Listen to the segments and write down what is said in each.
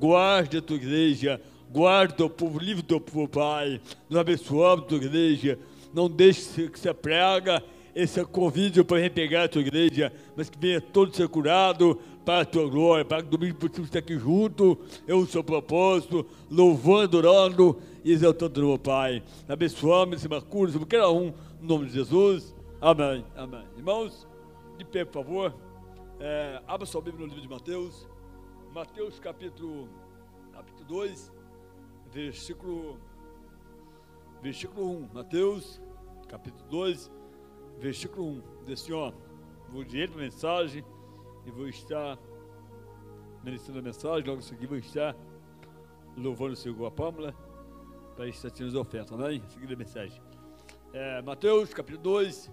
guarde a tua igreja, guarde o teu povo, livre teu povo, Pai. Nós abençoamos a tua igreja, não deixe que se prega esse convite para repegar a tua igreja, mas que venha todo ser curado para a tua glória, para que domingo possamos estar aqui junto, eu o seu propósito, louvando, adorando e exaltando o meu Pai. Abençoamos esse cura sobre cada um, no nome de Jesus. Amém. Amém. Irmãos, de pé, por favor. É, abra sua Bíblia no livro de Mateus. Mateus capítulo, capítulo 2, versículo, versículo 1. Mateus capítulo 2, versículo 1. Diz assim, ó, vou direito para a mensagem e vou estar ministrando a mensagem, logo em seguida vou estar louvando o Senhor a Pâmela para estar tirando as ofertas, amém? Seguida a mensagem. É, Mateus capítulo 2,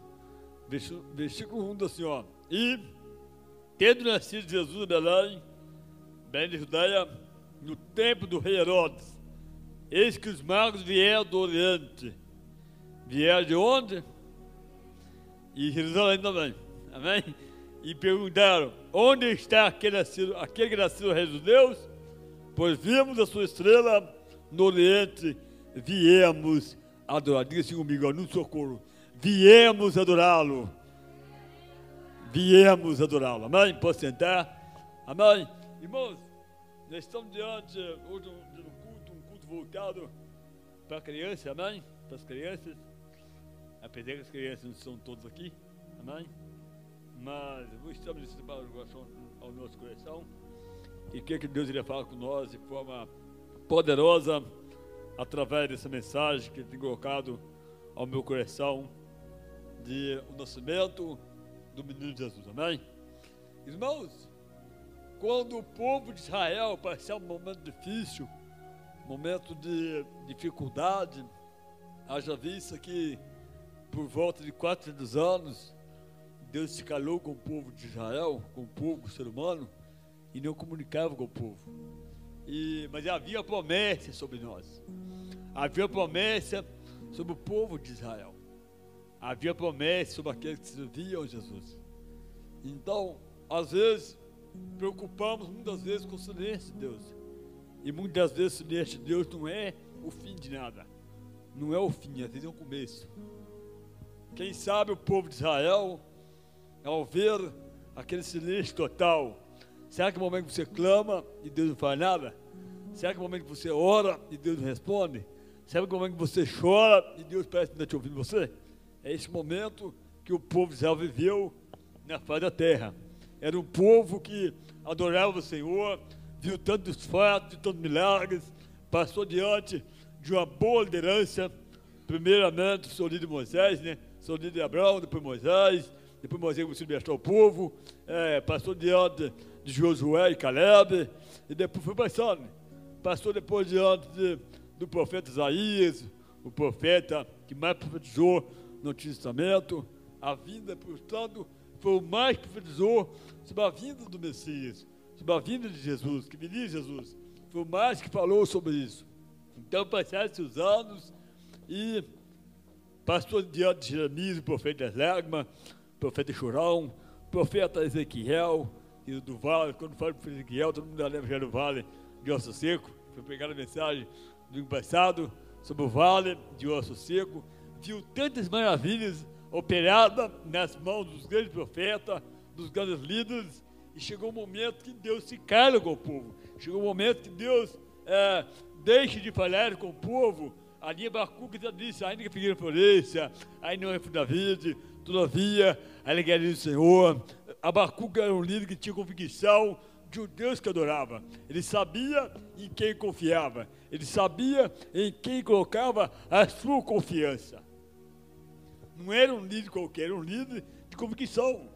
versículo 1 diz assim, ó, e tendo nascido Jesus em Belém, Belém de Judeia, no tempo do rei Herodes, eis que os magos vieram do Oriente. Vieram de onde? E Jerusalém também. Amém? E perguntaram: Onde está aquele, aquele que nasceu rei dos Deus? Pois vimos a sua estrela no Oriente, viemos adorar. Diga assim comigo, no socorro. Viemos adorá-lo viemos adorá-lo. Amém? Pode sentar. Amém? Irmãos, nós estamos diante hoje de um culto, um culto voltado para a criança, amém? Para as crianças. Apesar que as crianças não são todas aqui, amém? Mas o coração ao nosso coração. E o que, que Deus iria falar com nós de forma poderosa através dessa mensagem que tem colocado ao meu coração de o nascimento do menino Jesus, amém? Irmãos, quando o povo de Israel passar um momento difícil, momento de dificuldade, haja vista que por volta de 400 anos, Deus se calou com o povo de Israel, com o povo o ser humano, e não comunicava com o povo. E, mas havia promessa sobre nós. Havia promessa sobre o povo de Israel havia promessa sobre aqueles que serviam a Jesus. Então, às vezes, preocupamos muitas vezes com o silêncio de Deus. E muitas vezes o silêncio de Deus não é o fim de nada. Não é o fim, às vezes é o começo. Quem sabe o povo de Israel, ao ver aquele silêncio total, será que é o momento que você clama e Deus não faz nada? Será que é o momento que você ora e Deus não responde? Será que é o momento que você chora e Deus parece que não está te ouvindo você? É esse momento que o povo de Israel viveu na face da terra. Era um povo que adorava o Senhor, viu tantos fatos, tantos milagres, passou diante de uma boa liderança, primeiramente o líder de Moisés, né? Sou líder de Abraão, depois Moisés, depois Moisés começou libertar o povo, é, passou diante de Josué e Caleb, e depois foi passando. Passou depois diante de, do profeta Isaías, o profeta que mais profetizou no Antigo Testamento, a vinda, portanto, foi o mais que profetizou sobre a vinda do Messias, sobre a vinda de Jesus, que viria Jesus. Foi o mais que falou sobre isso. Então passaram-se os anos e passou diante de Jeremias, o profeta das lágrimas, o profeta Chorão, o profeta Ezequiel, e do vale, quando fala profeta Ezequiel, todo mundo lembra já do vale de osso seco. Foi pegar a mensagem do ano passado sobre o vale de osso seco viu tantas maravilhas operadas nas mãos dos grandes profetas, dos grandes líderes, e chegou o um momento que Deus se cala com o povo. Chegou o um momento que Deus é, deixa de falar com o povo. Ali Abacuque já disse, ainda que pequena floresça, ainda não é da vida, todavia a alegria do Senhor. Abacuque era um líder que tinha convicção de um Deus que adorava. Ele sabia em quem confiava. Ele sabia em quem colocava a sua confiança. Não era um líder qualquer, era um líder de convicção.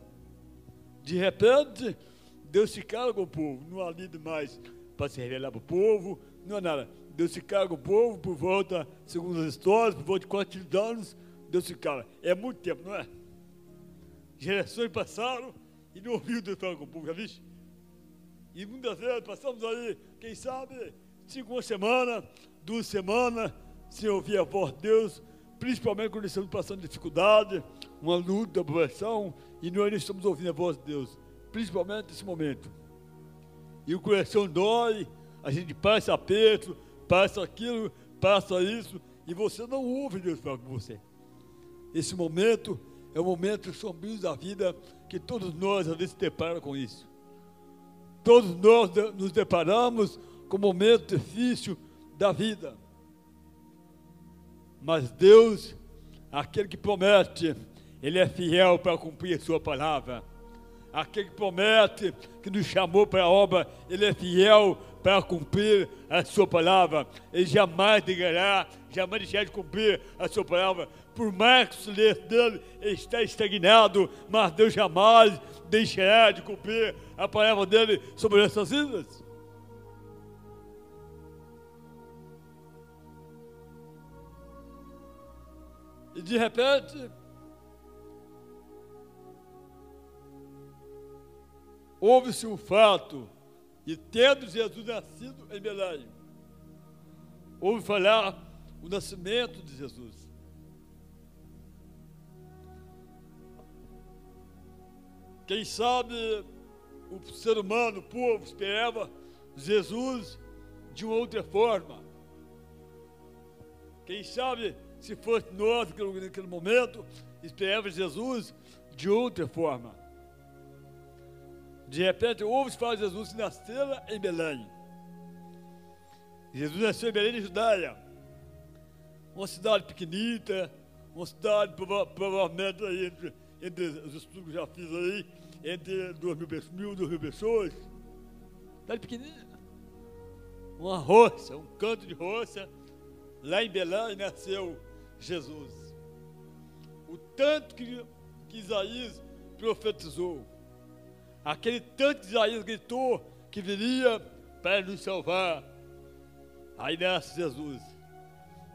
De repente, Deus se com o povo. Não há líder mais para se revelar para o povo, não há nada. Deus se com o povo por volta, segundo as histórias, por volta de 400 anos, Deus se cala. É muito tempo, não é? Gerações passaram e não ouviu Deus falar com o povo, já viste? E muitas vezes passamos aí, quem sabe, cinco uma semana, duas semanas, sem ouvir a voz de Deus, principalmente quando estamos passando dificuldade, uma luta, pressão, e nós não estamos ouvindo a voz de Deus, principalmente nesse momento. E o coração dói, a gente passa aperto, passa aquilo, passa isso, e você não ouve Deus falar com você. Esse momento é o momento sombrio da vida que todos nós às vezes se com isso. Todos nós nos deparamos com o momento difícil da vida. Mas Deus, aquele que promete, Ele é fiel para cumprir sua palavra. Aquele que promete, que nos chamou para a obra, Ele é fiel para cumprir a sua palavra. Ele jamais negará, jamais deixará de cumprir a sua palavra. Por mais que o silêncio dele está estagnado, mas Deus jamais deixará de cumprir a palavra dele sobre essas vidas. E de repente, houve-se um fato, e tendo Jesus nascido em Belém, houve falar o nascimento de Jesus. Quem sabe o ser humano, o povo, esperava Jesus de uma outra forma. Quem sabe se fosse nós naquele momento, esperava Jesus de outra forma. De repente, ouve falar de Jesus que nasceu em Belém. Jesus nasceu em Belém, de Judaia. Uma cidade pequenita, uma cidade provavelmente aí, entre, entre os estudos que já fiz aí, entre duas mil, mil, duas mil pessoas. Cidade pequenina. Uma roça, um canto de roça. Lá em Belém nasceu Jesus. O tanto que, que Isaías profetizou, aquele tanto que Isaías gritou que viria para nos salvar. Aí nasce Jesus.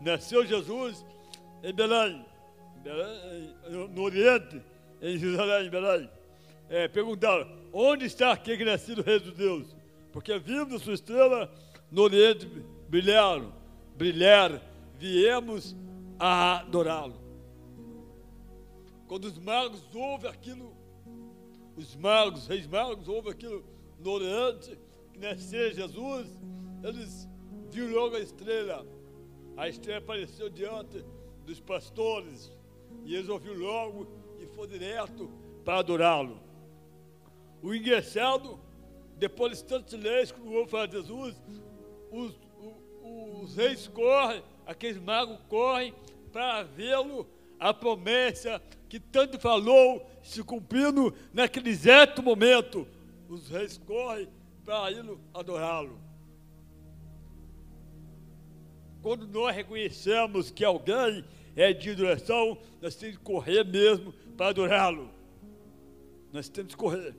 Nasceu Jesus em Belém, no Oriente, em Jerusalém, em Belém. É, perguntaram, onde está aquele que nascido rei dos Deus? Porque vimos sua estrela no Oriente brilhar, brilhar, viemos a adorá-lo. Quando os magos ouvem aquilo, os magos, os reis magos ouvem aquilo no Oriente, que nasceu Jesus, eles viram logo a estrela. A estrela apareceu diante dos pastores, e eles ouviram logo e foram direto para adorá-lo. O engraçado, depois de tantos leis que o falar de Jesus, os, os reis correm aqueles magos correm para vê-lo, a promessa que tanto falou se cumprindo naquele exato momento. Os reis correm para ir adorá-lo. Quando nós reconhecemos que alguém é de adoração, nós temos que correr mesmo para adorá-lo. Nós temos que correr.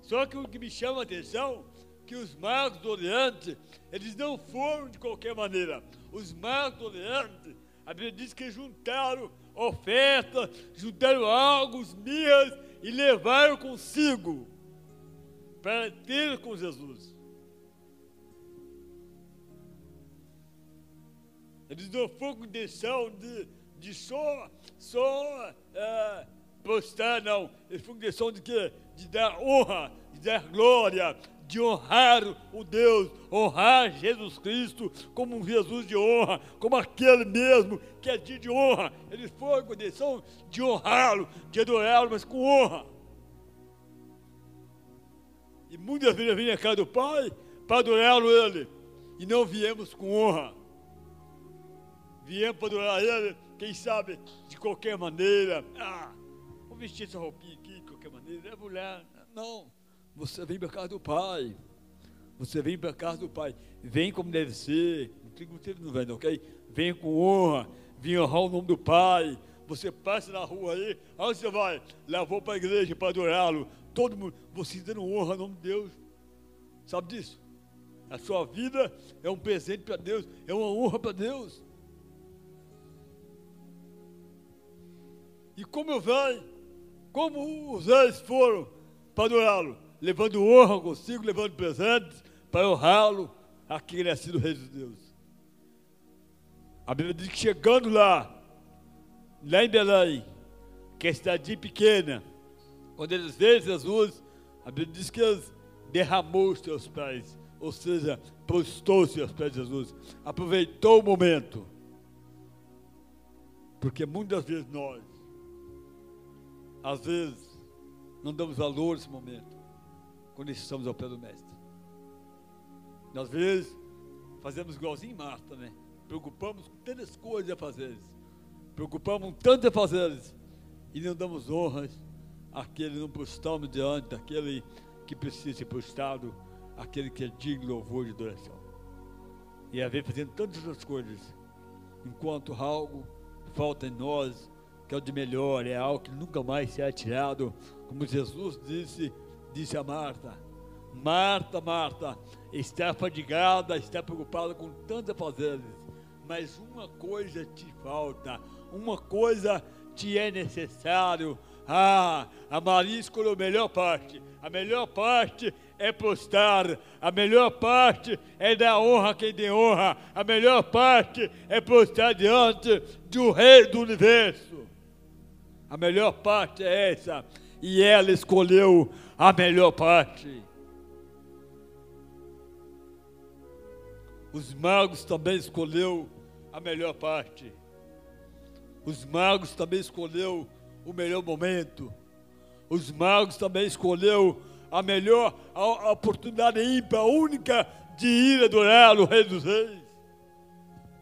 Só que o que me chama a atenção que os magos do Oriente, eles não foram de qualquer maneira. Os magos do Oriente, a Bíblia diz que juntaram ofertas, juntaram algo, mirras e levaram consigo para ter com Jesus. Eles não foram com intenção de, de só, só é, postar, não. Eles foram com intenção de? De dar honra, de dar glória, de honrar o Deus, honrar Jesus Cristo como um Jesus de honra, como aquele mesmo que é dia de honra. Ele foi com intenção de honrá-lo, de adorá-lo, mas com honra. E muitas vezes vem a casa do Pai para adorá-lo ele, e não viemos com honra. Viemos para adorar ele, quem sabe, de qualquer maneira. Ah, vou vestir essa roupinha aqui de qualquer maneira, é mulher. Não. Você vem para casa do Pai. Você vem para casa do Pai. Vem como deve ser. Não tem como não vem, ok? Vem com honra. Vem honrar o nome do Pai. Você passa na rua aí. Onde você vai? Lá vou para a igreja para adorá-lo. Todo mundo. Você dando honra ao nome de Deus. Sabe disso? A sua vida é um presente para Deus. É uma honra para Deus. E como venho, como os reis foram para adorá-lo? Levando honra consigo, levando presentes para honrá-lo, aquele é sido rei de Deus. A Bíblia diz que chegando lá, lá em Belém, que é cidade pequena, quando eles veem Jesus, a Bíblia diz que eles derramou os seus pés ou seja, postou-se aos pés de Jesus, aproveitou o momento. Porque muitas vezes nós, às vezes, não damos valor a esse momento, quando estamos ao pé do Mestre. Às vezes, fazemos igualzinho Marta, né? Preocupamos com tantas coisas a fazer, preocupamos tantas a fazer, e não damos honras àquele, não postamos diante daquele que precisa ser postado, aquele que é digno de louvor de adoração. E a ver fazendo tantas outras coisas, enquanto algo falta em nós, que é o de melhor, é algo que nunca mais será tirado, como Jesus disse, disse a Marta, Marta, Marta, está fadigada, está preocupada com tantas fazeres, mas uma coisa te falta, uma coisa te é necessário. Ah, a Maria escolheu a melhor parte. A melhor parte é postar, a melhor parte é dar honra a quem tem honra, a melhor parte é postar diante do Rei do Universo. A melhor parte é essa, e ela escolheu a melhor parte. Os magos também escolheu a melhor parte. Os magos também escolheu o melhor momento. Os magos também escolheu a melhor a, oportunidade ímpar, única de ir adorar o Rei dos Reis.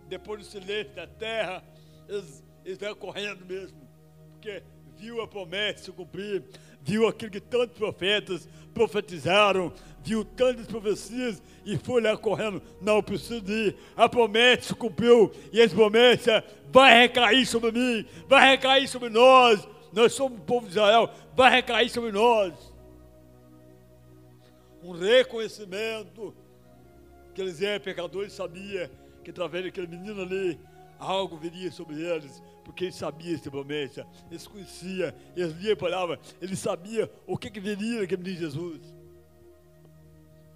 Depois do silêncio da terra, eles, eles vão correndo mesmo, porque viu a promessa se cumprir, viu aquilo que tantos profetas profetizaram, viu tantas profecias e foi lá correndo. Não preciso ir. A promessa se cumpriu e essa promessa vai recair sobre mim, vai recair sobre nós. Nós somos o povo de Israel, vai recair sobre nós. Um reconhecimento que eles eram pecadores, sabia que através daquele menino ali algo viria sobre eles porque ele sabia essa promessa, eles conheciam, eles liam a palavra, ele sabia o que, que viria naquele menino Jesus.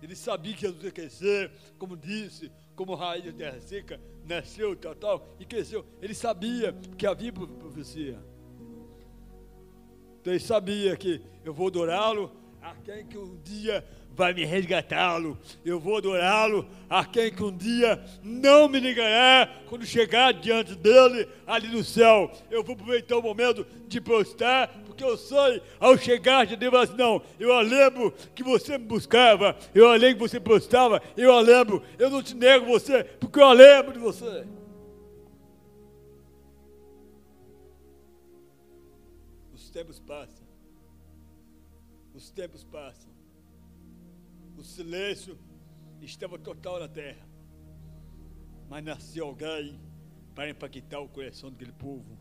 Ele sabia que Jesus ia crescer, como disse, como raiz da terra seca, nasceu, tal, tal, e cresceu. Ele sabia que havia profecia. Então ele sabia que eu vou adorá-lo a quem que um dia vai me resgatá-lo. Eu vou adorá-lo a quem que um dia não me negará quando chegar diante dele ali no céu. Eu vou aproveitar o momento de postar, porque eu sei, ao chegar de Deus, assim, não, eu lembro que você me buscava, eu lembro que você postava, eu lembro, eu não te nego você, porque eu lembro de você. Os tempos passam. Os tempos passam. O silêncio estava total na terra. Mas nasceu alguém para impactar o coração daquele povo.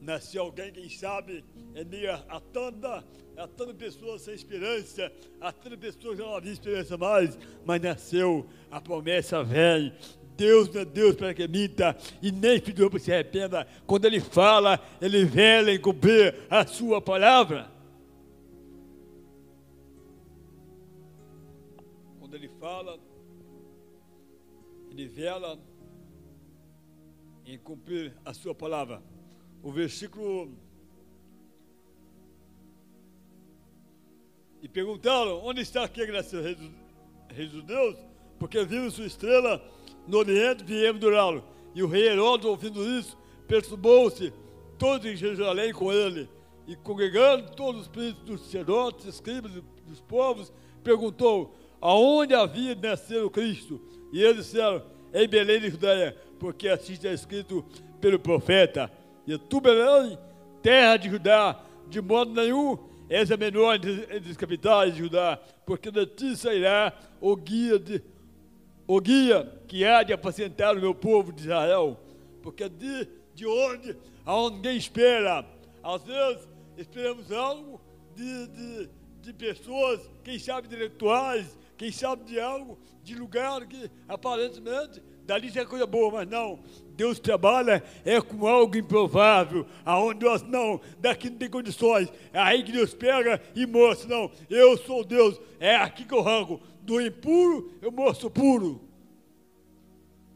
Nasceu alguém, quem sabe, em meio a tanta, a tanta pessoas sem esperança, a tanta pessoas que não havia esperança mais, mas nasceu a promessa vem, Deus não é Deus para que minta e nem pediu para se arrependa. Quando Ele fala, Ele vela em cumprir a sua palavra. Fala, ele vela em cumprir a sua palavra. O versículo. E perguntaram: onde está aquele graça, rei, dos Deus? Porque vimos sua estrela no Oriente e viemos durá-lo. E o rei Herodes, ouvindo isso, perturbou-se, todos em Jerusalém com ele. E congregando todos os príncipes dos sacerdotes, escribas dos povos, perguntou: aonde havia de o Cristo. E eles disseram, em Belém de Judeia, porque assim está escrito pelo profeta. E tu, Belém, terra de Judá, de modo nenhum menor entre as capitais de Judá, porque de ti sairá o guia, de, o guia que há de apacentar o meu povo de Israel. Porque de, de onde, aonde ninguém espera, às vezes esperamos algo de, de, de pessoas, quem sabe intelectuais, quem sabe de algo, de lugar que aparentemente dali é coisa boa, mas não. Deus trabalha é com algo improvável, aonde nós não, daqui não tem condições. É aí que Deus pega e mostra, não, eu sou Deus, é aqui que eu rango. Do impuro eu mostro puro.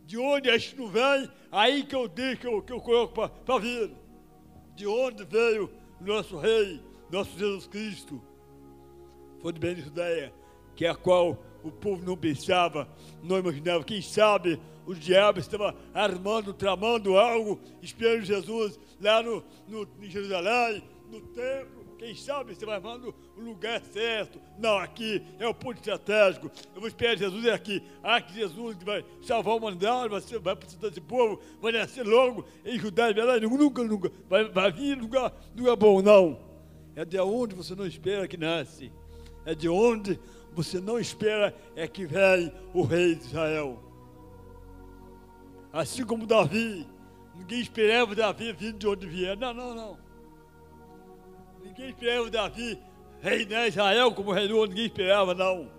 De onde a gente não vem, aí que eu deixo, que eu, que eu coloco para vir. De onde veio nosso Rei, nosso Jesus Cristo. Foi de Judeia que a qual o povo não pensava, não imaginava. Quem sabe o diabo estava armando, tramando algo, esperando Jesus lá no, no, em Jerusalém, no templo. Quem sabe vai armando o lugar certo. Não, aqui é o ponto estratégico. Eu vou esperar Jesus é aqui. Ah, que Jesus vai salvar a humanidade, vai, vai precisar desse povo, vai nascer logo em Judá e Belém. Nunca, nunca vai, vai vir lugar, lugar bom, não. É de onde você não espera que nasce. É de onde você não espera é que vem o rei de Israel. Assim como Davi, ninguém esperava Davi vindo de onde vier. Não, não, não. Ninguém esperava Davi reinar Israel como reinou, ninguém esperava, não.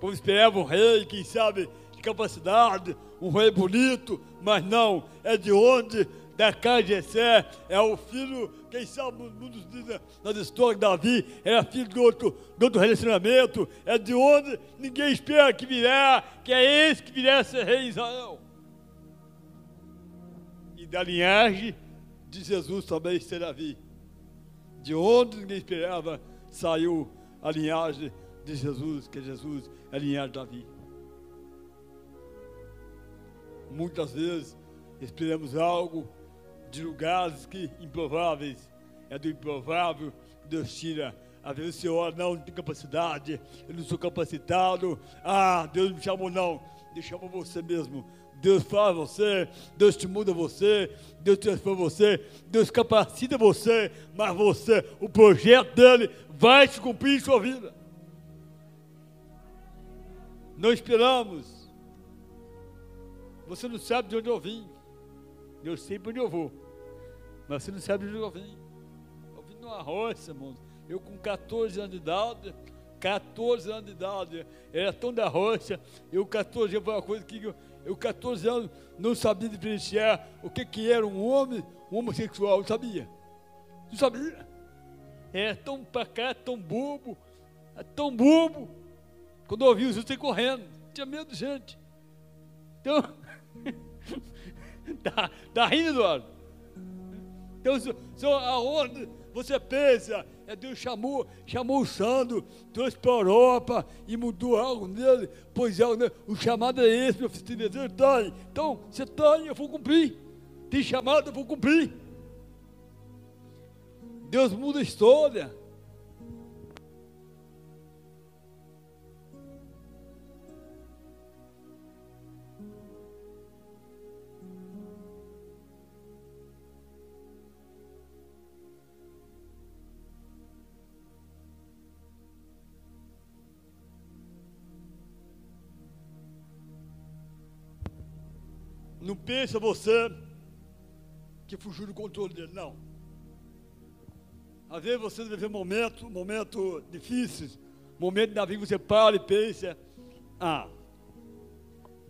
Como esperava um rei, quem sabe, de capacidade, um rei bonito, mas não, é de onde da de Jessé, é o filho, quem sabe, muitos dizem nas histórias de Davi, era filho de outro, de outro relacionamento, é de onde ninguém espera que virá, que é esse que virá ser rei Israel. E da linhagem de Jesus também ser Davi. De onde ninguém esperava, saiu a linhagem de Jesus, que é Jesus, a linhagem de Davi. Muitas vezes esperamos algo de lugares que improváveis. É do improvável que Deus tira. Às vezes você ora, não, não tem capacidade, eu não sou capacitado. Ah, Deus me chamou, não. Deus chamou você mesmo. Deus faz você, Deus te muda você, Deus transforma você, Deus capacita você, mas você, o projeto dele vai se cumprir em sua vida. Não esperamos. Você não sabe de onde eu vim. Eu sei para onde eu vou. Mas você não sabe de onde eu vim. Eu vim numa roça, irmão. Eu com 14 anos de idade, 14 anos de idade, era tão da roça, eu 14 anos foi uma coisa que eu, eu 14 anos não sabia diferenciar o que, que era um homem, um homossexual, não sabia. Não sabia. Era tão cá, tão bobo, tão bobo. Quando eu ouvi os outros correndo, tinha medo de gente. Então, tá, tá rindo, Eduardo? Então, aonde você pensa, é Deus chamou, chamou o Sandro, trouxe para a Europa e mudou algo nele, pois é, né? o chamado é esse, meu filho, ele está Então, você está eu vou cumprir. Tem chamado, eu vou cumprir. Deus muda a história. Não pensa você que fugiu do controle dele, não. Às vezes você viver momentos, momentos difíceis, momentos da vida que você para e pensa, ah,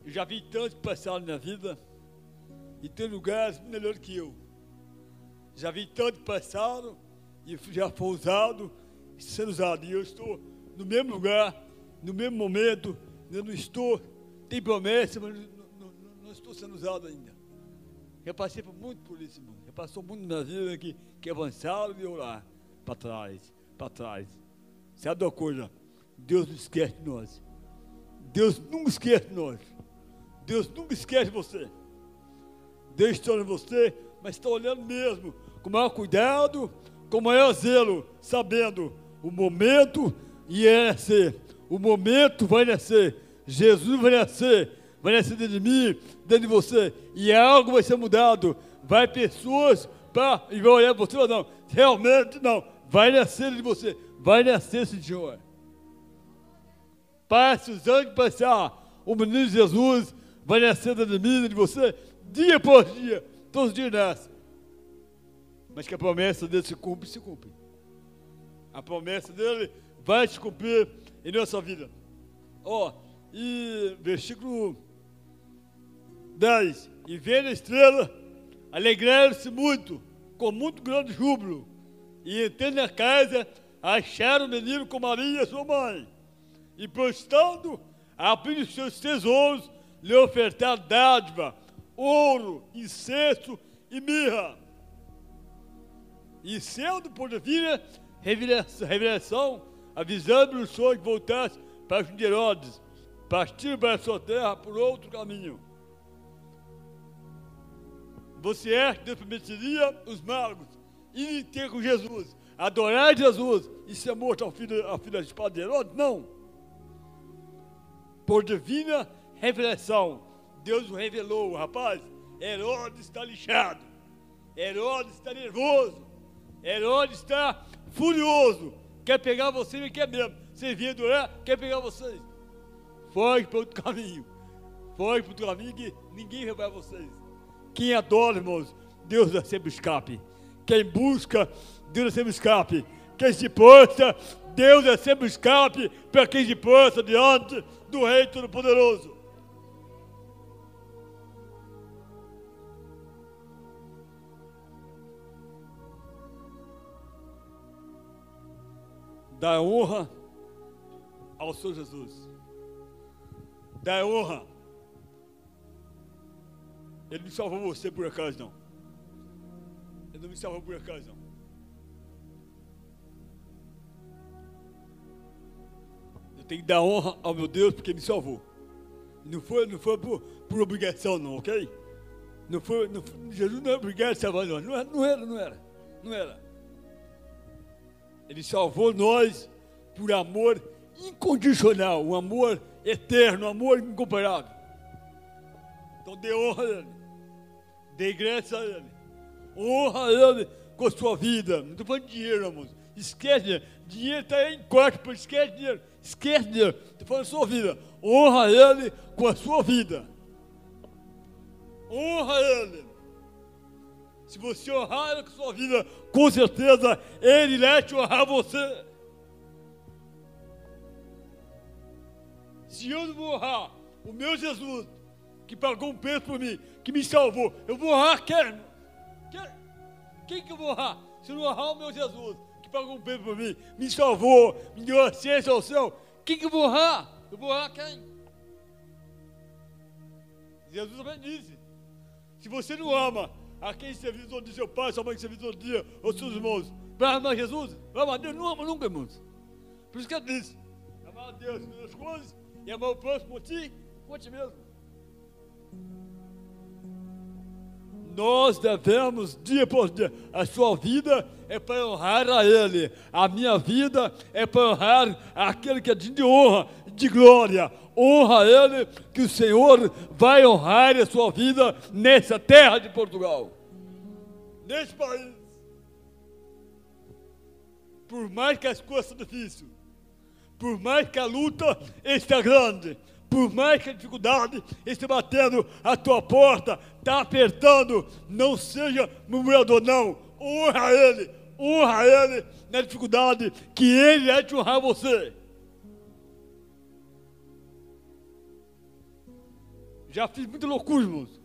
eu já vi tantos que passaram na minha vida e tem lugares melhores que eu. Já vi tantos que passaram e já foi usado e sendo usado. E eu estou no mesmo lugar, no mesmo momento, eu não estou, tem promessa, mas estou sendo usado ainda. Eu passei por muito por isso, irmão. Eu passou muito na vida que, que avançaram e eu lá, para trás, para trás. Sabe uma coisa? Deus não esquece de nós. Deus nunca esquece de nós. Deus nunca esquece você. Deus está olhando você, mas está olhando mesmo, com maior cuidado, com maior zelo, sabendo o momento é nascer. O momento vai nascer. Jesus vai nascer vai nascer dentro de mim, dentro de você, e algo vai ser mudado. Vai pessoas para e vão olhar você, não, realmente não, vai nascer de você, vai nascer, Senhor. Passe os anos passar, o menino Jesus vai nascer dentro de mim, dentro de você, dia por dia, todos os dias nasce. Mas que a promessa dele se cumpre, se cumpre. A promessa dele vai se cumprir em nossa vida. Ó, oh, e versículo 10. E vendo a estrela, alegraram-se muito, com muito grande júbilo. E entrando na casa, acharam o menino com Maria, sua mãe. E prostrando, abrindo seus tesouros, lhe ofertaram dádiva, ouro, incenso e mirra. E sendo por vir revelação, avisando o sonho que voltasse para que Herodes partir para a sua terra por outro caminho. Você acha que Deus permitiria os magos irem ter com Jesus, adorar Jesus e ser morto ao filho, ao filho da espada de Herodes? Não. Por divina revelação, Deus o revelou, rapaz. Herodes está lixado. Herodes está nervoso. Herodes está furioso. Quer pegar você e quer mesmo. Você vinha adorar, quer pegar vocês. Foge para outro caminho. Foge para outro caminho que ninguém vai vocês. Quem adora, irmãos, Deus é sempre escape. Quem busca, Deus é sempre escape. Quem se posta, Deus é sempre escape para quem se posta diante do Rei Todo-Poderoso. Dá honra ao Senhor Jesus. Dá honra. Ele não salvou você por acaso, não. Ele não me salvou por acaso, não. Eu tenho que dar honra ao meu Deus porque me salvou. Não foi, não foi por, por obrigação, não, ok? Não foi, não, Jesus não é obrigado a salvar nós. Não era, não era, não era. Não era. Ele salvou nós por amor incondicional, um amor eterno, um amor incomparável. Então dê honra dê graça a Ele, honra a Ele com sua vida. Não estou falando de dinheiro, irmãos. Esquece dinheiro. Dinheiro está em corte, esquece dinheiro. Esquece dinheiro. Estou falando da sua vida. Honra a Ele com a sua vida. Honra a Ele. Se você honrar Ele com sua vida, com certeza Ele irá te honrar você. Se eu não vou honrar o meu Jesus, que pagou um preço por mim, que me salvou, eu vou honrar quem? Quem, que eu vou honrar? Se não honrar o meu Jesus, que pagou um preço por mim, me salvou, me deu acesso ao céu, quem que eu vou honrar? Eu vou honrar quem? Jesus também disse: se você não ama a quem serviu todo dia, seu pai, sua mãe que serviu todo dia, ou seus irmãos, vai amar Jesus? Vai amar Deus? Não ama nunca, irmãos. Por isso que ele disse: amar a Deus com as coisas e amar o próximo por ti, por ti mesmo. Nós devemos, dia por dia, a sua vida é para honrar a Ele, a minha vida é para honrar aquele que é de honra, de glória. Honra a Ele, que o Senhor vai honrar a sua vida nessa terra de Portugal, nesse país. Por mais que as coisas sejam difíceis, por mais que a luta esteja grande, por mais que a dificuldade esteja batendo a tua porta, está apertando, não seja murmurador, não. Honra Ele, honra Ele na dificuldade, que Ele vai te honrar você. Já fiz muita loucura, irmãos.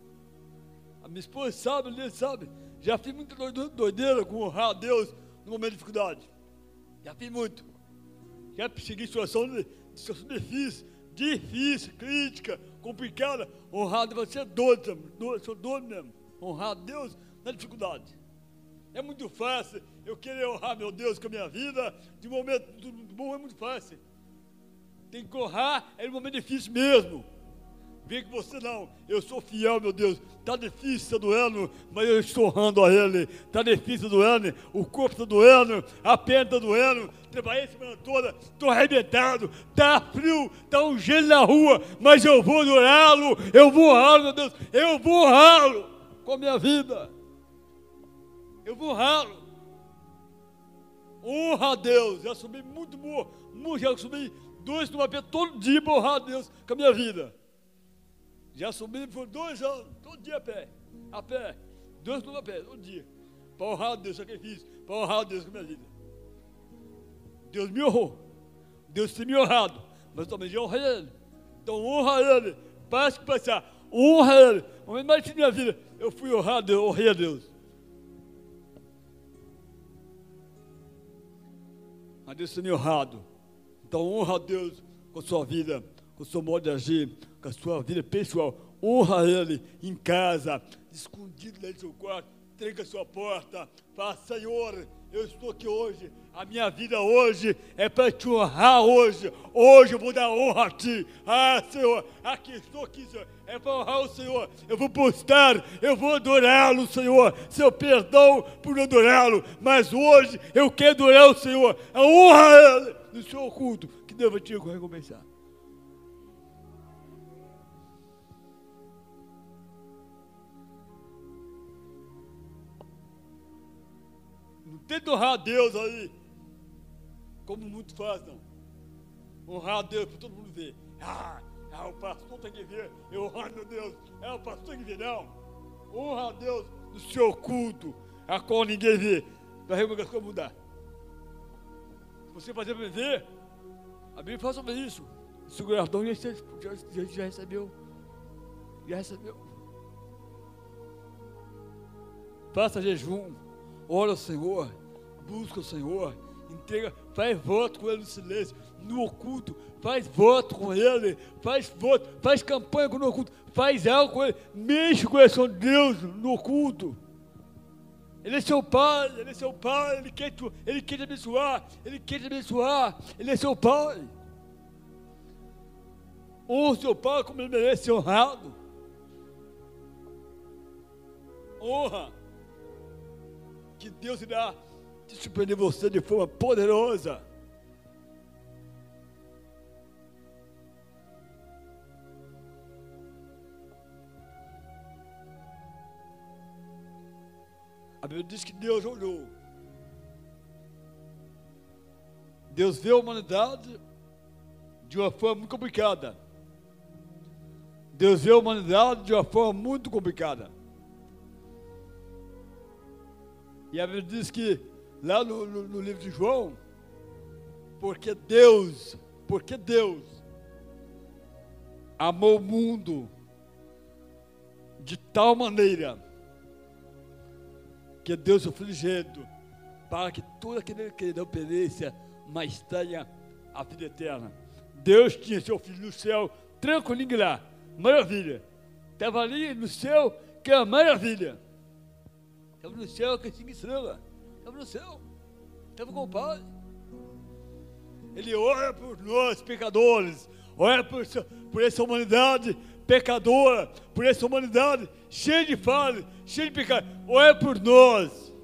A minha esposa sabe, ele sabe. Já fiz muita doideira com honrar a Deus no momento de dificuldade. Já fiz muito. Já segui situação, de, situação difícil, difícil, crítica, complicada. Honrar Deus, você é doido, doido, sou doido mesmo. Honrar Deus na dificuldade. É muito fácil eu querer honrar meu Deus com a minha vida, de momento bom é muito fácil. Tem que honrar, é um momento difícil mesmo. Vê que você não, eu sou fiel, meu Deus. Está difícil, está doendo, mas eu estou honrando a Ele. Está difícil, doendo, o corpo está doendo, a perna está doendo. Trabalhei a semana toda, estou arrebentado, está frio, está um gelo na rua, mas eu vou adorá-lo, eu vou honrá-lo, meu Deus, eu vou honrá-lo com a minha vida. Eu vou honrá-lo. Honra a Deus. Já subi muito morro, já subi dois numa pé todo dia para honrar a Deus com a minha vida. Já subi por dois anos, todo dia a pé. A pé. Dois quilômetros a pé, todo dia. Para honrar Deus, sacrifício. Para honrar Deus com a minha vida. Deus me honrou. Deus tem me honrado. Mas também já honrei Ele. Então honra Ele. Passa que passar. Honra Ele. O momento mais da minha vida, eu fui honrado, eu honrei a Deus. Mas Deus tem me honrado. Então honra a Deus com sua vida, com o seu modo de agir com a sua vida pessoal. Honra Ele em casa, escondido lá no seu quarto. entrega a sua porta, fala, Senhor, eu estou aqui hoje, a minha vida hoje é para te honrar hoje, hoje eu vou dar honra a ti, ah Senhor, aqui estou aqui Senhor, é para honrar o Senhor, eu vou postar, eu vou adorá-lo Senhor, seu perdão por adorá-lo, mas hoje eu quero adorar o Senhor, a honra Ele, no seu culto, que Deus vai te recompensar. Tenta honrar a Deus aí. Como muito faz, não. Honrar a Deus para todo mundo ver. Ah, ah, o pastor tem que ver. Eu honro meu Deus. É, o pastor tem que ver, não. Honra a Deus no seu culto, a qual ninguém vê. Para a coisas mudar. Se você fazer para ver, a Bíblia fala sobre isso. Esse guardão já, já, já recebeu. Já recebeu. Faça jejum ora ao Senhor, busca o Senhor, entrega, faz voto com Ele no silêncio, no oculto, faz voto com Ele, faz voto, faz campanha com o oculto, faz algo com Ele, mexe com o coração de Deus no oculto. Ele é seu pai, ele é seu pai, ele quer, te, ele quer te abençoar, ele quer te abençoar, ele é seu pai. Honra seu pai como ele merece ser honrado. Honra que Deus irá surpreender você de forma poderosa. A Bíblia diz que Deus olhou. Deus vê a humanidade de uma forma muito complicada. Deus vê a humanidade de uma forma muito complicada. E a Bíblia diz que, lá no, no, no livro de João, porque Deus, porque Deus amou o mundo de tal maneira que Deus o frigendo para que todo aquele que não pereça, mas tenha a vida eterna. Deus tinha seu filho no céu, tranquilinho lá, maravilha. Estava ali no céu, que é maravilha. Estava no céu com cinco estrelas. Estava no céu. Estava com o Pai. Ele ora por nós, pecadores. Ora por, por essa humanidade pecadora. Por essa humanidade cheia de falhas, cheia de pecado. Ora por nós.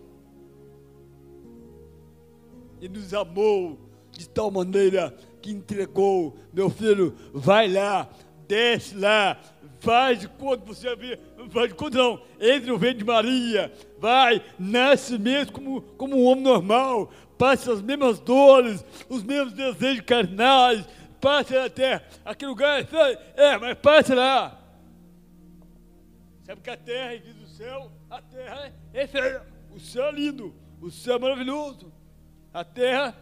E nos amou de tal maneira que entregou, meu filho, vai lá, desce lá, faz de conta você vê, faz de conta não, entre no ventre de Maria, vai, nasce mesmo como, como um homem normal, passa as mesmas dores, os mesmos desejos carnais, passa até aquele lugar, é, mas passa lá. Sabe que a terra, diz o céu, a terra é feia, o céu é lindo, o céu é maravilhoso, a terra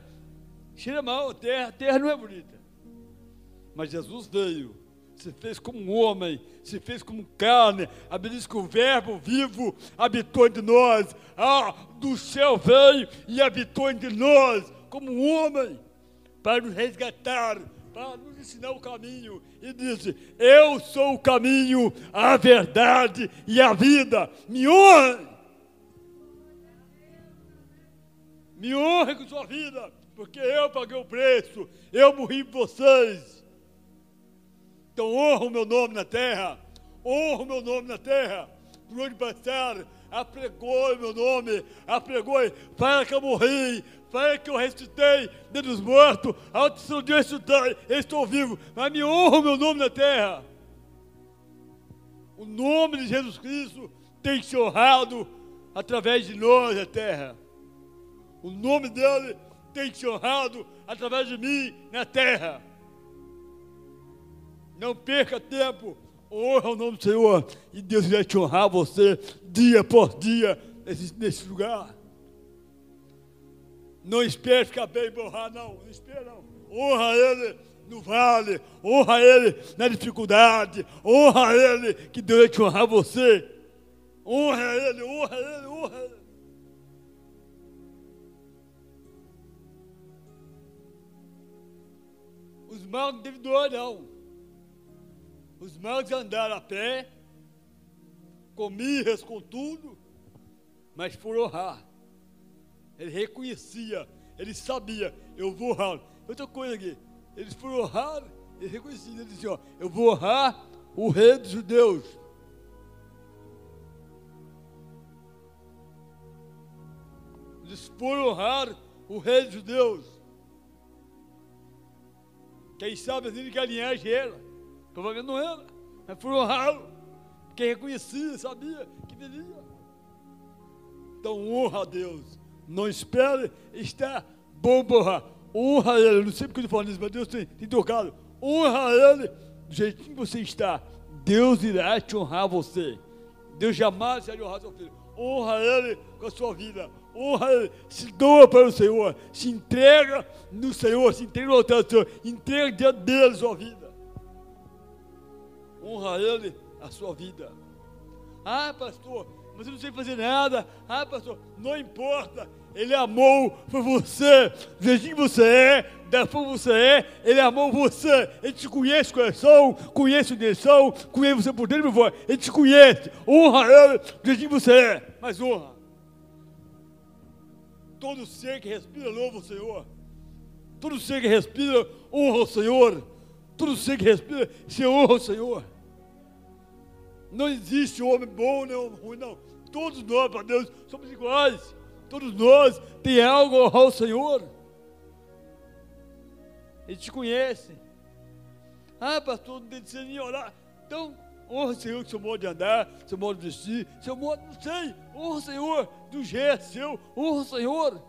cheira mal, a terra, a terra não é bonita. Mas Jesus veio se fez como homem, se fez como carne. A Bíblia diz que o Verbo vivo habitou entre nós. Ah, do céu veio e habitou entre nós, como homem, para nos resgatar, para nos ensinar o caminho. E disse: Eu sou o caminho, a verdade e a vida. Me honre. Me honre com sua vida, porque eu paguei o preço, eu morri por vocês. Então honra o meu nome na terra, honra o meu nome na terra, por onde apregou o meu nome, apregou, fala que eu morri, fala que eu ressuscitei dentre os mortos, ao dia eu estou vivo, mas me honra o meu nome na terra. O nome de Jesus Cristo tem ser honrado através de nós na terra. O nome dele tem ser honrado através de mim na terra. Não perca tempo. Honra o nome do Senhor. E Deus vai te honrar você dia por dia nesse, nesse lugar. Não espere ficar bem honrar, não. Não espere, não. Honra Ele no vale. Honra Ele na dificuldade. Honra Ele que Deus vai te honrar você. Honra Ele, honra Ele, honra Ele. Os maus não devem doar, não. Os magos andaram a pé, com mirras, com tudo, mas por honrar. Ele reconhecia, ele sabia, eu vou honrar. Outra coisa aqui, eles por honrar, eles reconheciam, ele disse, ó, eu vou honrar o rei dos judeus. Eles por honrar o rei dos judeus. Quem sabe assim de que a linhagem era. Provavelmente não era, mas por honrá-lo. Porque reconhecia, sabia que viria. Então honra a Deus. Não espere estar bom. Honra Ele. Eu não sei porque eu estou falando isso, mas Deus tem, tem tocado. Honra Ele do jeitinho que você está. Deus irá te honrar você. Deus jamais irá honrar seu filho. Honra Ele com a sua vida. Honra Ele. Se doa para o Senhor. Se entrega no Senhor. Se entrega no altar do Senhor. Entrega diante dele a sua vida. Honra Ele a sua vida. Ah, pastor, mas eu não sei fazer nada. Ah, pastor, não importa. Ele amou por você, do jeitinho que você é, da forma que você é, Ele amou você. Ele te conhece coração, conhece direção, conhece você por dentro e por fora. Ele te conhece. Honra Ele do jeitinho que você é, mas honra. Todo ser que respira louva o Senhor. Todo ser que respira honra o Senhor. Todo ser que respira se honra o Senhor. Não existe homem bom nem homem ruim, não. Todos nós, para Deus, somos iguais. Todos nós tem algo ao Senhor. Ele te conhece. Ah, pastor, não tem de nem orar. Então, honra o Senhor com seu modo de andar, seu modo de vestir, seu modo, não sei. Honra o Senhor do jeito seu. Honra o Senhor.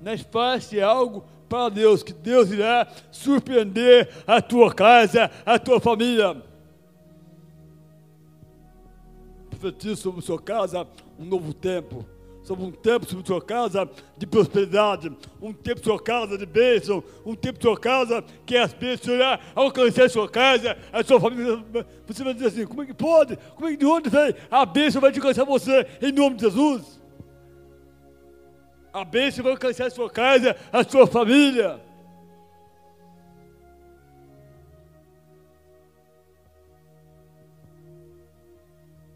Mas faça algo para Deus, que Deus irá surpreender a tua casa, a tua família. Profetizo sobre sua casa um novo tempo sobre um tempo sobre sua casa de prosperidade, um tempo sua casa de bênção, um tempo sua casa que as bênçãos irá alcançar sua casa, a sua família. Você vai dizer assim: como é que pode? Como é que de onde vem? A bênção vai alcançar você em nome de Jesus. A bênção vai alcançar a sua casa, a sua família.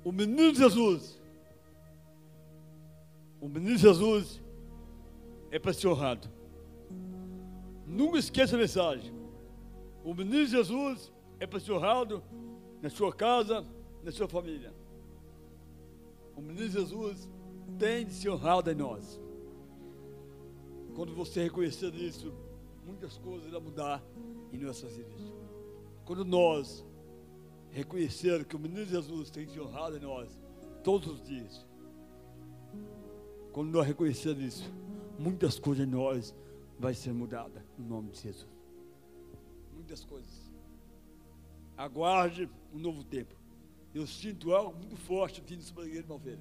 O menino Jesus o menino Jesus é para ser honrado. Nunca esqueça a mensagem. O menino Jesus é para ser honrado na sua casa, na sua família. O menino Jesus tem de ser honrado em nós. Quando você reconhecer isso, muitas coisas irão mudar em nossas vidas. Quando nós reconhecer que o menino Jesus tem de honrado em nós todos os dias, quando nós reconhecermos isso, muitas coisas em nós vai ser mudada no nome de Jesus. Muitas coisas. Aguarde um novo tempo. Eu sinto algo muito forte vindo sobre a igreja de Malveira.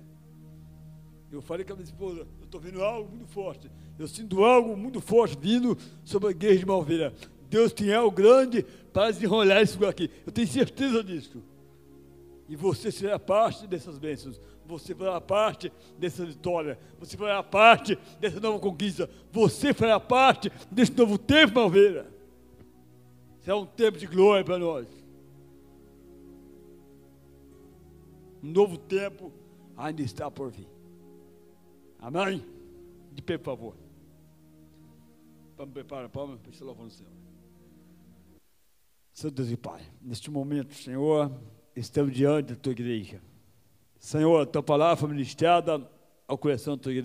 Eu falei com a minha esposa, eu estou vendo algo muito forte. Eu sinto algo muito forte vindo sobre a igreja de Malveira. Deus tem algo grande para desenrolar isso aqui. Eu tenho certeza disso. E você será parte dessas bênçãos você fará parte dessa vitória, você fará parte dessa nova conquista, você fará parte desse novo tempo, Malveira. Será um tempo de glória para nós. Um novo tempo ainda está por vir. Amém? De pé, por favor. Vamos preparar a palma para louvar no Senhor. Senhor Deus e Pai, neste momento, Senhor, estamos diante da tua igreja. Senhor, a tua palavra foi ministrada ao coração da tua igreja.